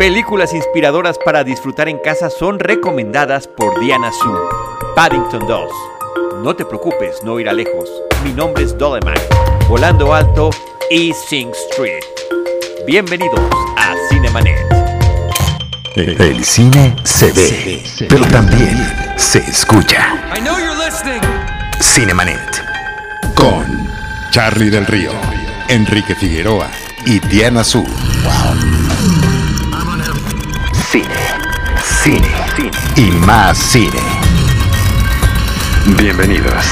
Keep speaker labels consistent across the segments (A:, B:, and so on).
A: Películas inspiradoras para disfrutar en casa son recomendadas por Diana Su. Paddington 2. No te preocupes, no irá lejos. Mi nombre es Doleman. Volando alto y Sing Street. Bienvenidos a Cinemanet.
B: El cine se ve, pero también se escucha. Cinemanet. Con Charlie del Río, Enrique Figueroa y Diana Su. Cine, cine, cine y más cine. Bienvenidos.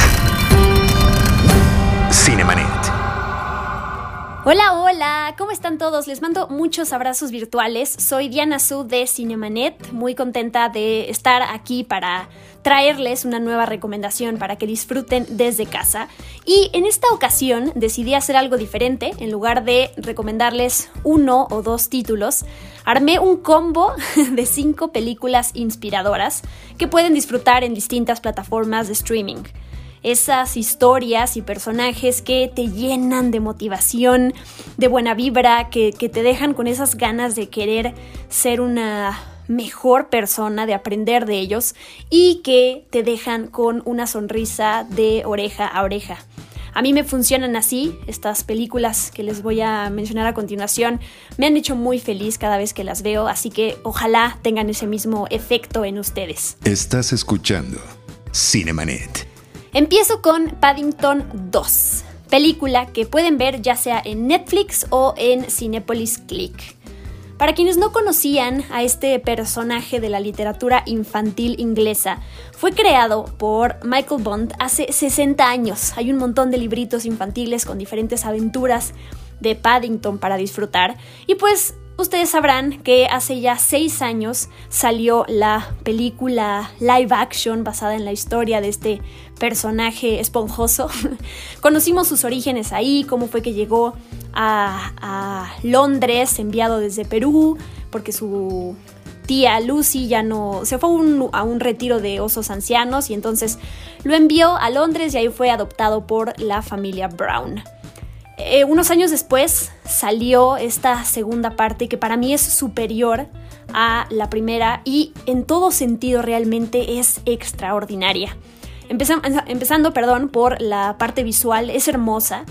B: Cinemanet.
C: Hola, hola, ¿cómo están todos? Les mando muchos abrazos virtuales. Soy Diana Su de Cinemanet, muy contenta de estar aquí para traerles una nueva recomendación para que disfruten desde casa. Y en esta ocasión decidí hacer algo diferente. En lugar de recomendarles uno o dos títulos, armé un combo de cinco películas inspiradoras que pueden disfrutar en distintas plataformas de streaming esas historias y personajes que te llenan de motivación, de buena vibra, que, te dejan con esas ganas de querer ser una mejor persona, de aprender de ellos y que te dejan con una sonrisa de oreja a oreja. A mí me funcionan así, estas películas que les voy a mencionar a continuación me han hecho muy feliz cada vez que las veo, así que ojalá tengan ese mismo efecto en ustedes.
B: Estás escuchando Cinemanet.
C: Empiezo con Paddington 2, película que pueden ver ya sea en Netflix o en Cinepolis Click. Para quienes no conocían a este personaje de la literatura infantil inglesa, fue creado por Michael Bond hace 60 años. Hay un montón de libritos infantiles con diferentes aventuras de Paddington para disfrutar. Y pues ustedes sabrán que hace ya 6 años salió la película live action basada en la historia de este personaje esponjoso. Conocimos sus orígenes ahí, cómo fue que llegó a, Londres, enviado desde Perú, porque su tía Lucy ya no se fue a un retiro de osos ancianos y entonces lo envió a Londres y ahí fue adoptado por la familia Brown. Eh, unos años después salió esta segunda parte que para mí es superior a la primera y en todo sentido realmente es extraordinaria. empezando, perdón, por la parte visual, es hermosa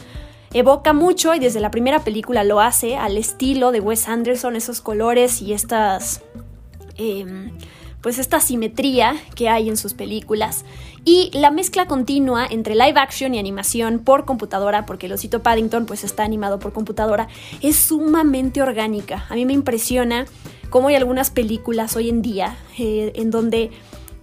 C: evoca mucho y desde la primera película lo hace al estilo de Wes Anderson, esos colores y estas... Em, pues esta simetría que hay en sus películas y la mezcla continua entre live action y animación por computadora, porque el osito Paddington pues está animado por computadora, es sumamente orgánica. A mí me impresiona cómo hay algunas películas hoy en día eh, en donde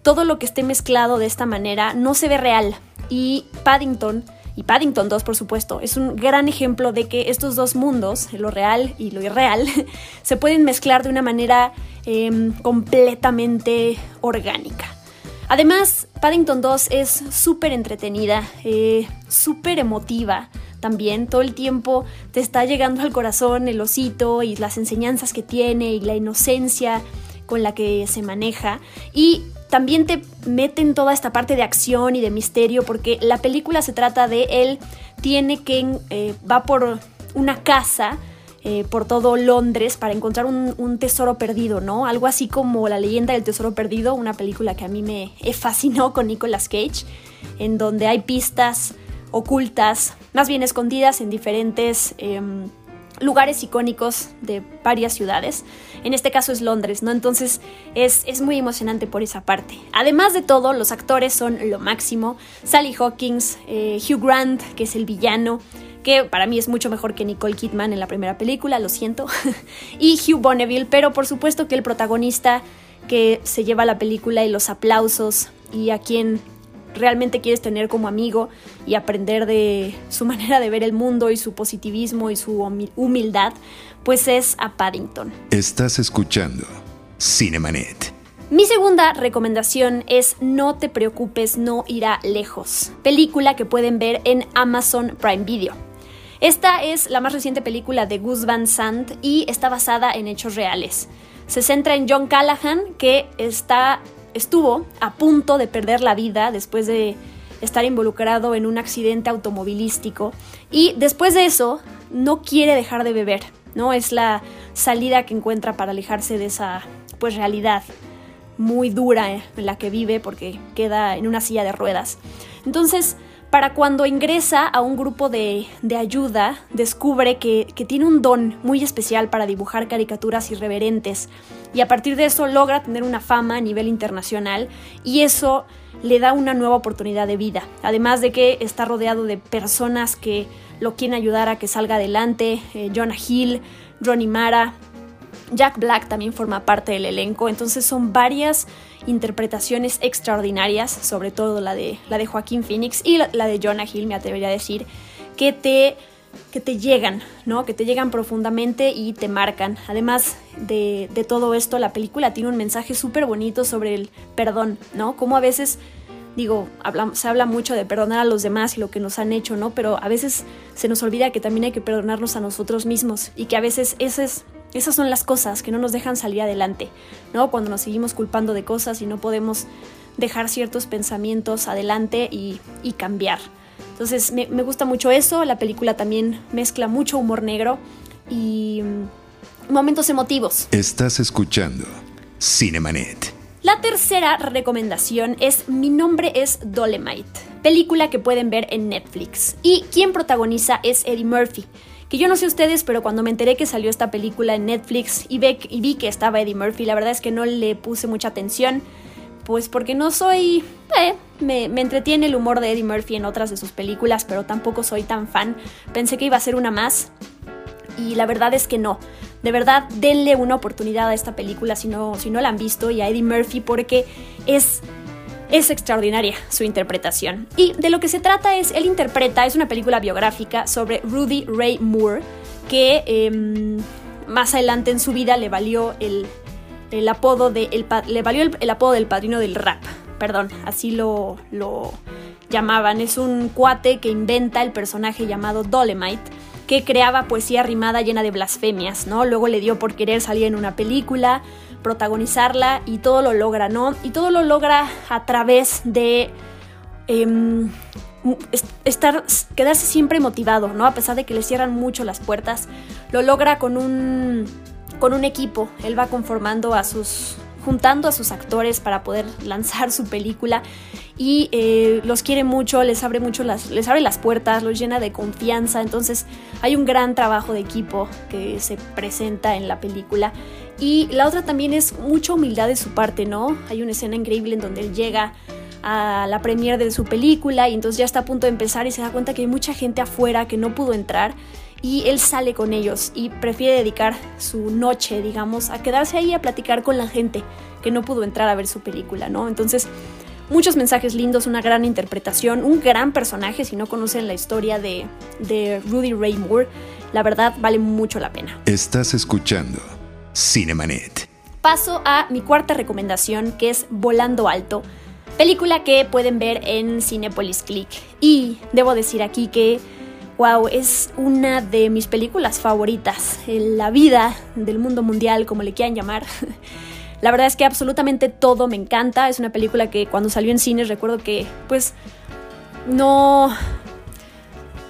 C: todo lo que esté mezclado de esta manera no se ve real y Paddington y Paddington 2, por supuesto, es un gran ejemplo de que estos dos mundos, lo real y lo irreal, se pueden mezclar de una manera em, completamente orgánica. Además, Paddington 2 es súper entretenida, eh, súper emotiva también. Todo el tiempo te está llegando al corazón el osito y las enseñanzas que tiene y la inocencia con la que se maneja. Y también te meten toda esta parte de acción y de misterio porque la película se trata de él tiene que eh, va por una casa eh, por todo Londres para encontrar un, tesoro perdido, ¿no? Algo así como La leyenda del tesoro perdido, una película que a mí me fascinó con Nicolas Cage, en donde hay pistas ocultas, más bien escondidas en diferentes em, lugares icónicos de varias ciudades. En este caso es Londres, ¿no? Entonces es, es, muy emocionante por esa parte. Además de todo, los actores son lo máximo. Sally Hawkins, eh, Hugh Grant, que es el villano, que para mí es mucho mejor que Nicole Kidman en la primera película, lo siento. y Hugh Bonneville, pero por supuesto que el protagonista que se lleva la película y los aplausos y a quien realmente quieres tener como amigo y aprender de su manera de ver el mundo y su positivismo y su humildad, pues es a Paddington.
B: Estás escuchando Cinemanet.
C: Mi segunda recomendación es No te preocupes, no irá lejos, película que pueden ver en Amazon Prime Video. Esta es la más reciente película de Gus Van Sant y está basada en hechos reales. Se centra en John Callahan, que está estuvo a punto de perder la vida después de estar involucrado en un accidente automovilístico y después de eso no quiere dejar de beber. ¿no? Es la salida que encuentra para alejarse de esa pues realidad muy dura en la que vive porque queda en una silla de ruedas. Entonces, para cuando ingresa a un grupo de, ayuda, descubre que, tiene un don muy especial para dibujar caricaturas irreverentes y a partir de eso logra tener una fama a nivel internacional y eso le da una nueva oportunidad de vida. Además de que está rodeado de personas que lo quieren ayudar a que salga adelante, eh, Jonah Hill, Ronnie Mara, Jack Black también forma parte del elenco, entonces son varias interpretaciones extraordinarias, sobre todo la de, la de Joaquín Phoenix y la, de Jonah Hill, me atrevería a decir, que te, que te llegan, ¿no? Que te llegan profundamente y te marcan. Además de, de todo esto, la película tiene un mensaje súper bonito sobre el perdón, ¿no? Como a veces digo, se habla mucho de perdonar a los demás y lo que nos han hecho, ¿no? Pero a veces se nos olvida que también hay que perdonarnos a nosotros mismos y que a veces ese es esas son las cosas que no nos dejan salir adelante, ¿no? Cuando nos seguimos culpando de cosas y no podemos dejar ciertos pensamientos adelante y, cambiar. Entonces me, gusta mucho eso, la película también mezcla mucho humor negro y mm, momentos emotivos.
B: Estás escuchando Cinemanet.
C: La tercera recomendación es Mi nombre es Dolemite, película que pueden ver en Netflix. Y quien protagoniza es Eddie Murphy. Que yo no sé ustedes, pero cuando me enteré que salió esta película en Netflix y, y vi que estaba Eddie Murphy, la verdad es que no le puse mucha atención. Pues porque no soy... Eh, me, me, entretiene el humor de Eddie Murphy en otras de sus películas, pero tampoco soy tan fan. Pensé que iba a ser una más. Y la verdad es que no. De verdad, denle una oportunidad a esta película si no, si no la han visto y a Eddie Murphy porque es es extraordinaria su interpretación. Y de lo que se trata es, él interpreta, es una película biográfica sobre Rudy Ray Moore, que em, más adelante en su vida le valió el, apodo de le valió el, apodo del padrino del rap. Perdón, así lo, lo llamaban. Es un cuate que inventa el personaje llamado Dolemite que creaba poesía rimada llena de blasfemias, ¿no? Luego le dio por querer salir en una película, protagonizarla y todo lo logra, ¿no? Y todo lo logra a través de em, estar, quedarse siempre motivado, ¿no? A pesar de que le cierran mucho las puertas, lo logra con un, con un equipo. Él va conformando a sus juntando a sus actores para poder lanzar su película y eh, los quiere mucho, les abre mucho las, les abre las puertas, los llena de confianza, entonces hay un gran trabajo de equipo que se presenta en la película y la otra también es mucha humildad de su parte, ¿no? Hay una escena increíble en donde él llega a la premiere de su película y entonces ya está a punto de empezar y se da cuenta que hay mucha gente afuera que no pudo entrar y él sale con ellos y prefiere dedicar su noche, digamos, a quedarse ahí a platicar con la gente que no pudo entrar a ver su película, ¿no? Entonces, muchos mensajes lindos, una gran interpretación, un gran personaje, si no conocen la historia de, de Rudy Ray Moore, la verdad vale mucho la pena.
B: Estás escuchando Cinemanet.
C: Paso a mi cuarta recomendación, que es Volando Alto, película que pueden ver en Cinepolis Click. Y debo decir aquí que, wow, es una de mis películas favoritas en la vida del mundo mundial, como le quieran llamar. La verdad es que absolutamente todo me encanta. Es una película que cuando salió en cines recuerdo que, pues, no,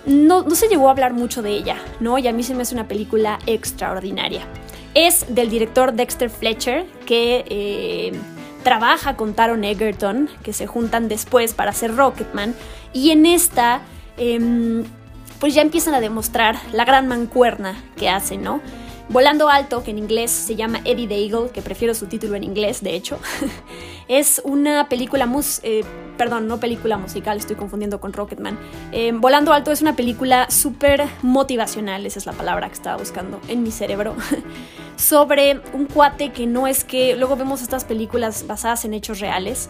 C: no, no, se llegó a hablar mucho de ella, ¿no? Y a mí se me hace una película extraordinaria es del director Dexter Fletcher, que eh, trabaja con Taron Egerton, que se juntan después para hacer Rocketman. Y en esta, em, pues ya empiezan a demostrar la gran mancuerna que hacen, ¿no? Volando Alto, que en inglés se llama Eddie the Eagle, que prefiero su título en inglés, de hecho, es una película mus eh, perdón, no película musical, estoy confundiendo con Rocketman. Eh, Volando Alto es una película súper motivacional, esa es la palabra que estaba buscando en mi cerebro, sobre un cuate que no es que, luego vemos estas películas basadas en hechos reales,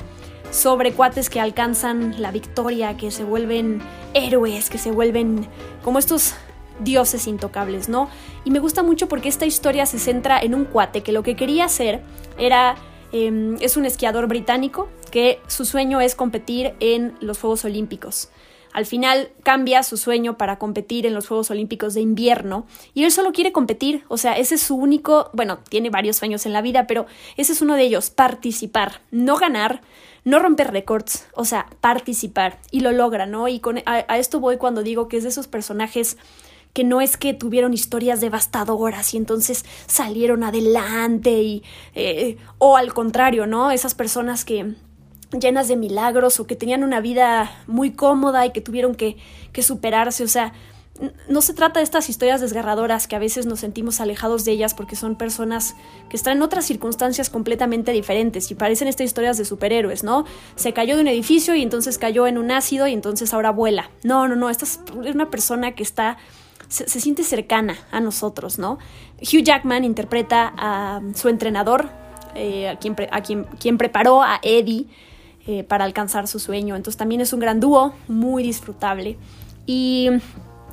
C: sobre cuates que alcanzan la victoria, que se vuelven héroes, que se vuelven como estos dioses intocables, ¿no? Y me gusta mucho porque esta historia se centra en un cuate que lo que quería hacer era Em, es un esquiador británico que su sueño es competir en los Juegos Olímpicos. Al final cambia su sueño para competir en los Juegos Olímpicos de invierno y él solo quiere competir, o sea, ese es su único, bueno, tiene varios sueños en la vida, pero ese es uno de ellos, participar, no ganar, no romper récords, o sea, participar y lo logra, ¿no? Y con, a esto voy cuando digo que es de esos personajes que no es que tuvieron historias devastadoras y entonces salieron adelante y eh, o al contrario, ¿no? Esas personas que llenas de milagros o que tenían una vida muy cómoda y que tuvieron que, que superarse, o sea, no se trata de estas historias desgarradoras que a veces nos sentimos alejados de ellas porque son personas que están en otras circunstancias completamente diferentes y parecen estas historias de superhéroes, ¿no? Se cayó de un edificio y entonces cayó en un ácido y entonces ahora vuela. No, no, no, esta es una persona que está, se, siente cercana a nosotros, ¿no? Hugh Jackman interpreta a su entrenador, eh, a, quien, a quien, quien preparó a Eddie eh, para alcanzar su sueño. Entonces también es un gran dúo, muy disfrutable. Y,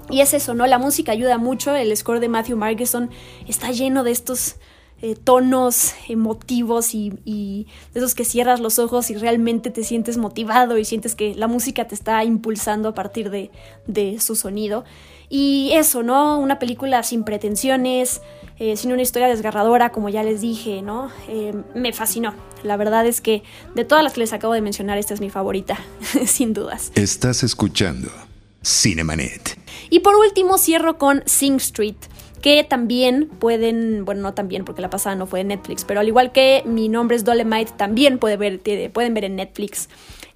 C: y, es eso, ¿no? La música ayuda mucho. El score de Matthew Margeson está lleno de estos eh, tonos emotivos y, y, de esos que cierras los ojos y realmente te sientes motivado y sientes que la música te está impulsando a partir de, de su sonido. Y eso, ¿no? Una película sin pretensiones, eh, sin una historia desgarradora, como ya les dije, ¿no? Eh, me fascinó. La verdad es que de todas las que les acabo de mencionar, esta es mi favorita, sin dudas.
B: Estás escuchando Cinemanet.
C: Y por último, cierro con Sing Street que también pueden, bueno, no también porque la pasada no fue en Netflix, pero al igual que mi nombre es Dolemite, también puede ver, pueden ver en Netflix.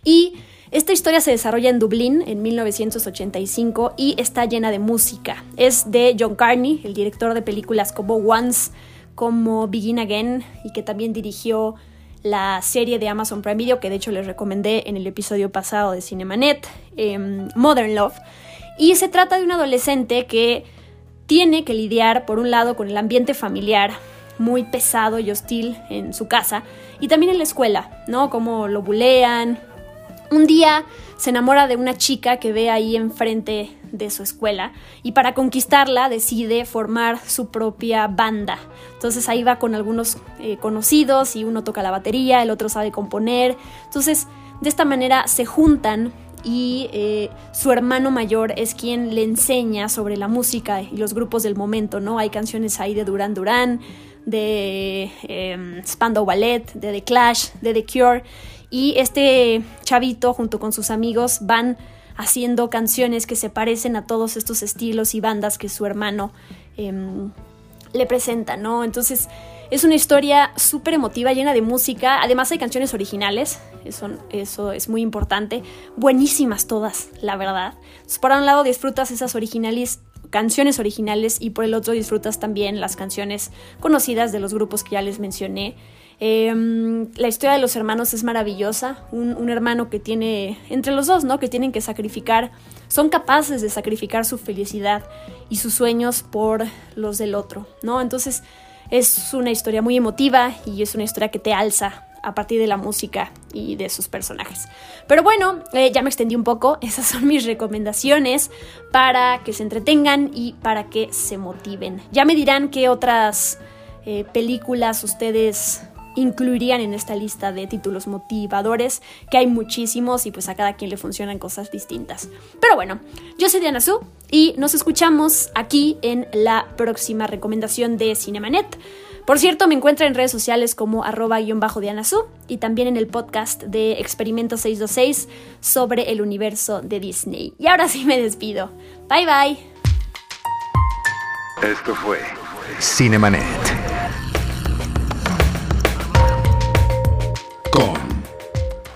C: Y esta historia se desarrolla en Dublín en 1985 y está llena de música. Es de John Carney, el director de películas como Once, como Begin Again y que también dirigió la serie de Amazon Prime Video que de hecho les recomendé en el episodio pasado de Cinemanet, em, Modern Love. Y se trata de un adolescente que tiene que lidiar por un lado con el ambiente familiar muy pesado y hostil en su casa y también en la escuela, ¿no? Como lo bulean, un día se enamora de una chica que ve ahí enfrente de su escuela y para conquistarla decide formar su propia banda. Entonces ahí va con algunos eh, conocidos y uno toca la batería, el otro sabe componer. Entonces de esta manera se juntan y eh, su hermano mayor es quien le enseña sobre la música y los grupos del momento, ¿no? Hay canciones ahí de Duran Duran, de eh, Spandau Ballet, de The Clash, de The Cure y este chavito junto con sus amigos van haciendo canciones que se parecen a todos estos estilos y bandas que su hermano em, le presenta, ¿no? Entonces es una historia súper emotiva, llena de música. Además hay canciones originales, eso, eso, es muy importante. Buenísimas todas, la verdad. por un lado disfrutas esas originales, canciones originales y por el otro disfrutas también las canciones conocidas de los grupos que ya les mencioné. Em, la historia de los hermanos es maravillosa. Un, hermano que tiene, entre los dos, ¿no? Que tienen que sacrificar, son capaces de sacrificar su felicidad y sus sueños por los del otro, ¿no? Entonces es una historia muy emotiva y es una historia que te alza a partir de la música y de sus personajes. Pero bueno, eh, ya me extendí un poco. Esas son mis recomendaciones para que se entretengan y para que se motiven. Ya me dirán qué otras eh, películas ustedes incluirían en esta lista de títulos motivadores, que hay muchísimos y pues a cada quien le funcionan cosas distintas. Pero bueno, yo soy Diana Su y nos escuchamos aquí en la próxima recomendación de Cinemanet. Por cierto, me encuentra en redes sociales como arroba-diana Su y también en el podcast de Experimento 626 sobre el universo de Disney. Y ahora sí me despido. Bye bye.
B: Esto fue Cinemanet.